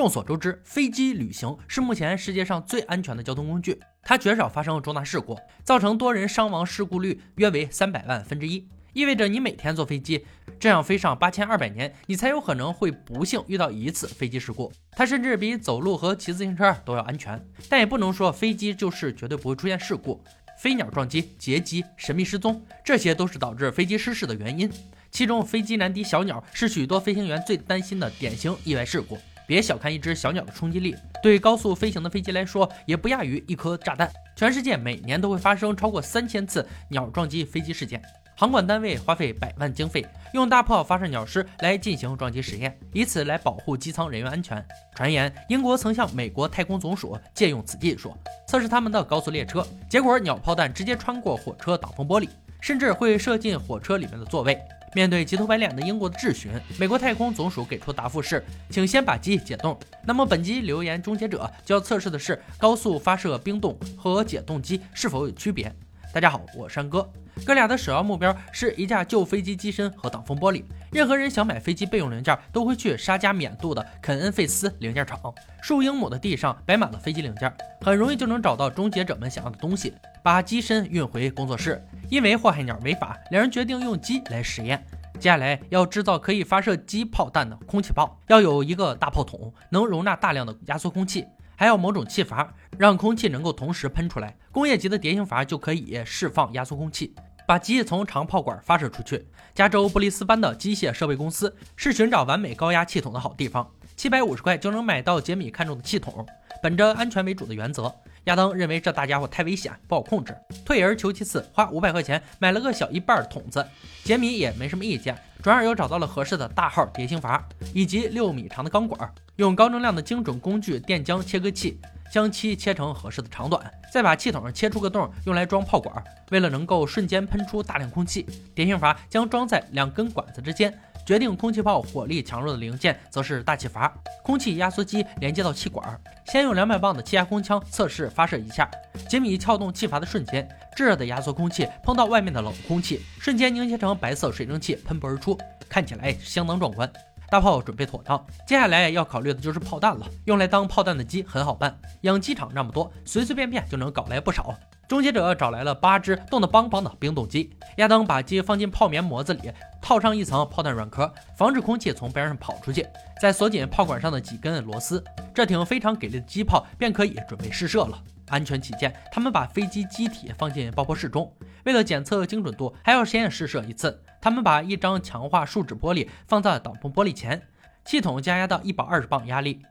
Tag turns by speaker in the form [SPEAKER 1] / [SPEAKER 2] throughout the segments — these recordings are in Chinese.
[SPEAKER 1] 众所周知，飞机旅行是目前世界上最安全的交通工具，它绝少发生重大事故，造成多人伤亡事故率约为三百万分之一。意味着你每天坐飞机，这样飞上八千二百年，你才有可能会不幸遇到一次飞机事故。它甚至比走路和骑自行车都要安全，但也不能说飞机就是绝对不会出现事故。飞鸟撞击、劫机、神秘失踪，这些都是导致飞机失事的原因。其中，飞机难敌小鸟是许多飞行员最担心的典型意外事故。别小看一只小鸟的冲击力，对高速飞行的飞机来说，也不亚于一颗炸弹。全世界每年都会发生超过三千次鸟撞击飞机事件。航管单位花费百万经费，用大炮发射鸟尸来进行撞击实验，以此来保护机舱人员安全。传言英国曾向美国太空总署借用此技术，测试他们的高速列车，结果鸟炮弹直接穿过火车挡风玻璃，甚至会射进火车里面的座位。面对急头白脸的英国的质询，美国太空总署给出答复是，请先把机解冻。那么本集留言终结者就要测试的是高速发射冰冻和解冻机是否有区别。大家好，我山哥。哥俩的首要目标是一架旧飞机机身和挡风玻璃。任何人想买飞机备用零件，都会去沙加缅度的肯恩费斯零件厂。数英亩的地上摆满了飞机零件，很容易就能找到终结者们想要的东西，把机身运回工作室。因为祸害鸟违法，两人决定用鸡来实验。接下来要制造可以发射机炮弹的空气炮，要有一个大炮筒，能容纳大量的压缩空气。还要某种气阀，让空气能够同时喷出来。工业级的蝶形阀就可以释放压缩空气，把机从长炮管发射出去。加州布里斯班的机械设备公司是寻找完美高压气筒的好地方，七百五十块就能买到杰米看中的气筒。本着安全为主的原则，亚当认为这大家伙太危险，不好控制。退而求其次，花五百块钱买了个小一半的筒子。杰米也没什么意见，转而又找到了合适的大号蝶形阀以及六米长的钢管。用高能量的精准工具电浆切割器将其切成合适的长短，再把气筒切出个洞，用来装炮管。为了能够瞬间喷出大量空气，蝶形阀将装在两根管子之间。决定空气炮火力强弱的零件则是大气阀。空气压缩机连接到气管，先用两百磅的气压空枪测试发射一下。杰米撬动气阀的瞬间，炙热的压缩空气碰到外面的冷空气，瞬间凝结成白色水蒸气喷薄而出，看起来相当壮观。大炮准备妥当，接下来要考虑的就是炮弹了。用来当炮弹的鸡很好办，养鸡场那么多，随随便便就能搞来不少。终结者找来了八只冻得邦邦的冰冻鸡，亚当把鸡放进泡棉模子里，套上一层炮弹软壳，防止空气从边上跑出去，再锁紧炮管上的几根螺丝，这挺非常给力的机炮便可以准备试射了。安全起见，他们把飞机机体放进爆破室中，为了检测精准度，还要实验试射一次。他们把一张强化树脂玻璃放在挡风玻璃前，系统加压到一百二十磅压力。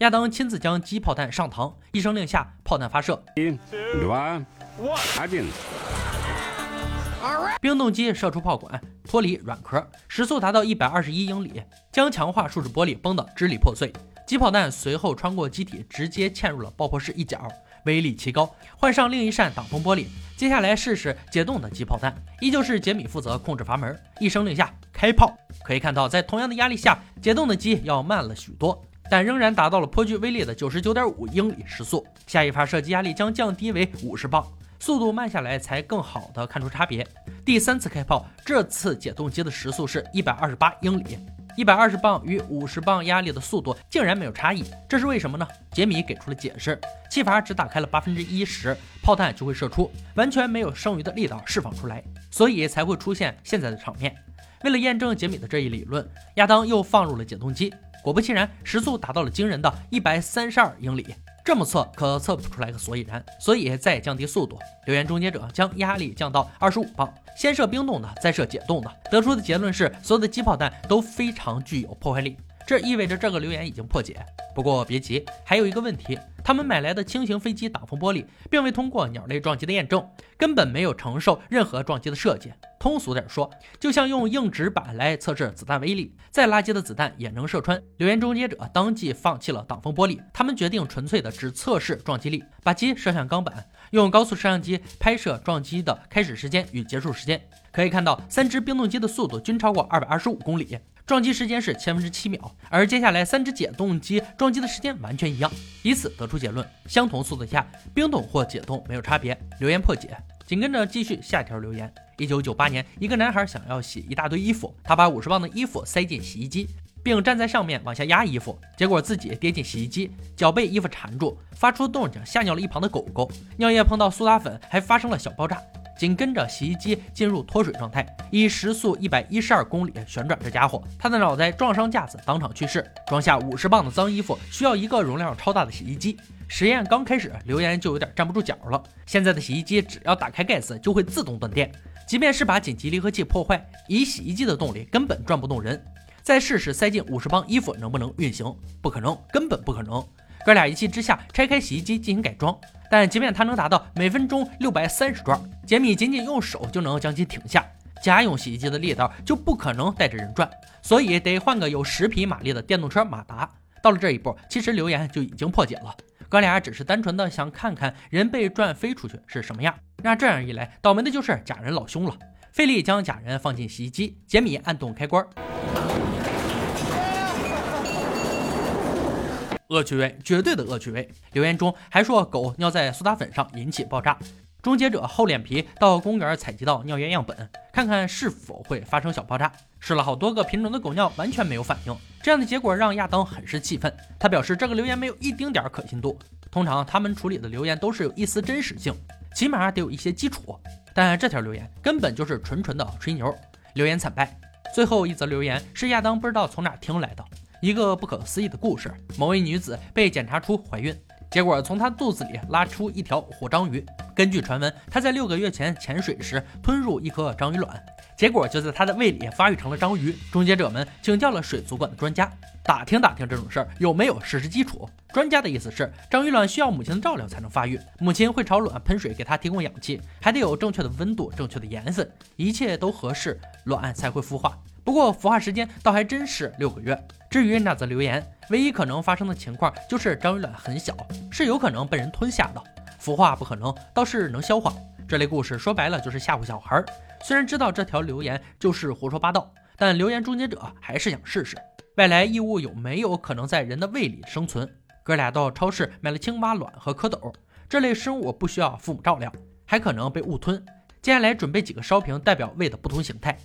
[SPEAKER 1] 亚当亲自将机炮弹上膛，一声令下，炮弹发射。冰冻机射出炮管，脱离软壳，时速达到一百二十一英里，将强化树脂玻璃崩得支离破碎。机炮弹随后穿过机体，直接嵌入了爆破室一角，威力奇高。换上另一扇挡风玻璃。接下来试试解冻的机炮弹，依旧是杰米负责控制阀门。一声令下，开炮。可以看到，在同样的压力下，解冻的机要慢了许多，但仍然达到了颇具威力的九十九点五英里时速。下一发射击压力将降低为五十磅，速度慢下来才更好的看出差别。第三次开炮，这次解冻机的时速是一百二十八英里。一百二十磅与五十磅压力的速度竟然没有差异，这是为什么呢？杰米给出了解释：气阀只打开了八分之一时，炮弹就会射出，完全没有剩余的力道释放出来，所以才会出现现在的场面。为了验证杰米的这一理论，亚当又放入了解冻机，果不其然，时速达到了惊人的一百三十二英里。这么测可测不出来个所以然，所以再降低速度。留言终结者将压力降到二十五磅，先射冰冻的，再射解冻的，得出的结论是所有的机炮弹都非常具有破坏力。这意味着这个留言已经破解。不过别急，还有一个问题，他们买来的轻型飞机挡风玻璃并未通过鸟类撞击的验证，根本没有承受任何撞击的设计。通俗点说，就像用硬纸板来测试子弹威力，再垃圾的子弹也能射穿。留言终结者当即放弃了挡风玻璃，他们决定纯粹的只测试撞击力，把机射向钢板，用高速摄像机拍摄撞击的开始时间与结束时间。可以看到，三只冰冻机的速度均超过二百二十五公里。撞击时间是千分之七秒，而接下来三只解冻机撞击的时间完全一样，以此得出结论：相同速度下，冰冻或解冻没有差别。留言破解，紧跟着继续下条留言：一九九八年，一个男孩想要洗一大堆衣服，他把五十磅的衣服塞进洗衣机。并站在上面往下压衣服，结果自己跌进洗衣机，脚被衣服缠住，发出动静吓尿了一旁的狗狗。尿液碰到苏打粉，还发生了小爆炸。紧跟着，洗衣机进入脱水状态，以时速一百一十二公里旋转。这家伙，他的脑袋撞上架子，当场去世。装下五十磅的脏衣服，需要一个容量超大的洗衣机。实验刚开始，留言就有点站不住脚了。现在的洗衣机只要打开盖子，就会自动断电。即便是把紧急离合器破坏，以洗衣机的动力根本转不动人。再试试塞进五十磅衣服能不能运行？不可能，根本不可能。哥俩一气之下拆开洗衣机进行改装，但即便它能达到每分钟六百三十转，杰米仅仅用手就能将其停下。家用洗衣机的力道就不可能带着人转，所以得换个有十匹马力的电动车马达。到了这一步，其实留言就已经破解了。哥俩只是单纯的想看看人被转飞出去是什么样。那这样一来，倒霉的就是假人老兄了。费力将假人放进洗衣机，杰米按动开关。恶趣味，绝对的恶趣味。留言中还说狗尿在苏打粉上引起爆炸。终结者厚脸皮到公园采集到尿液样本，看看是否会发生小爆炸。试了好多个品种的狗尿，完全没有反应。这样的结果让亚当很是气愤。他表示这个留言没有一丁点可信度。通常他们处理的留言都是有一丝真实性，起码得有一些基础。但这条留言根本就是纯纯的吹牛。留言惨败。最后一则留言是亚当不知道从哪听来的。一个不可思议的故事：某位女子被检查出怀孕，结果从她肚子里拉出一条活章鱼。根据传闻，她在六个月前潜水时吞入一颗章鱼卵，结果就在她的胃里发育成了章鱼。终结者们请教了水族馆的专家，打听打听这种事儿有没有事实基础。专家的意思是，章鱼卵需要母亲的照料才能发育，母亲会朝卵喷水给它提供氧气，还得有正确的温度、正确的盐分，一切都合适，卵才会孵化。不过孵化时间倒还真是六个月。至于那则留言，唯一可能发生的情况就是章鱼卵很小，是有可能被人吞下的。孵化不可能，倒是能消化。这类故事说白了就是吓唬小孩。虽然知道这条留言就是胡说八道，但留言终结者还是想试试外来异物有没有可能在人的胃里生存。哥俩到超市买了青蛙卵和蝌蚪，这类生物不需要父母照料，还可能被误吞。接下来准备几个烧瓶，代表胃的不同形态。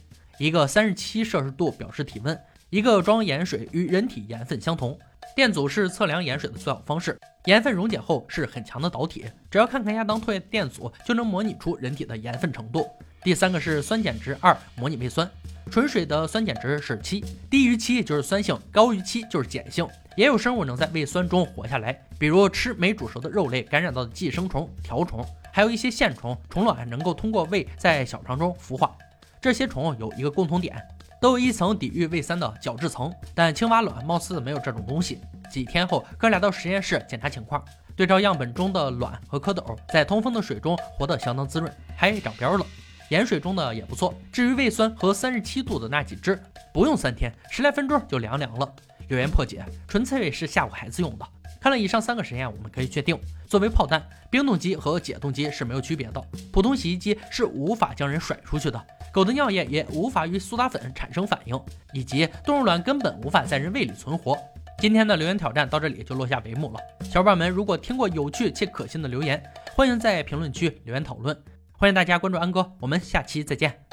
[SPEAKER 1] 一个三十七摄氏度表示体温，一个装盐水与人体盐分相同。电阻是测量盐水的最好方式，盐分溶解后是很强的导体，只要看看亚当退电阻就能模拟出人体的盐分程度。第三个是酸碱值二，模拟胃酸，纯水的酸碱值是七，低于七就是酸性，高于七就是碱性。也有生物能在胃酸中活下来，比如吃没煮熟的肉类感染到的寄生虫、条虫，还有一些线虫，虫卵能够通过胃在小肠中孵化。这些虫有一个共同点，都有一层抵御胃酸的角质层，但青蛙卵貌似没有这种东西。几天后，哥俩到实验室检查情况，对照样本中的卵和蝌蚪，在通风的水中活得相当滋润，还长膘了。盐水中的也不错。至于胃酸和三十七度的那几只，不用三天，十来分钟就凉凉了。留言破解，纯粹是吓唬孩子用的。看了以上三个实验，我们可以确定，作为炮弹，冰冻机和解冻机是没有区别的。普通洗衣机是无法将人甩出去的。狗的尿液也无法与苏打粉产生反应，以及动物卵根本无法在人胃里存活。今天的留言挑战到这里就落下帷幕了。小伙伴们，如果听过有趣且可信的留言，欢迎在评论区留言讨论。欢迎大家关注安哥，我们下期再见。